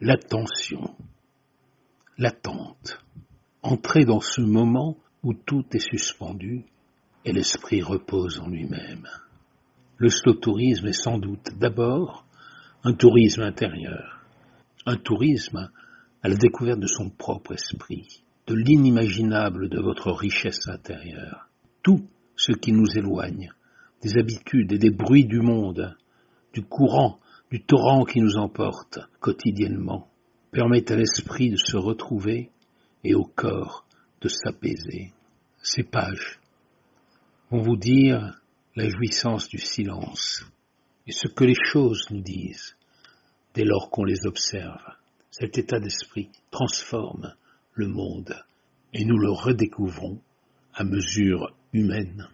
l'attention, l'attente, entrer dans ce moment où tout est suspendu et l'esprit repose en lui-même. Le slow tourisme est sans doute d'abord un tourisme intérieur, un tourisme à la découverte de son propre esprit, de l'inimaginable de votre richesse intérieure. Tout ce qui nous éloigne des habitudes et des bruits du monde, du courant, du torrent qui nous emporte quotidiennement, permet à l'esprit de se retrouver et au corps de s'apaiser. Ces pages vont vous dire la jouissance du silence et ce que les choses nous disent dès lors qu'on les observe. Cet état d'esprit transforme le monde et nous le redécouvrons à mesure humaine.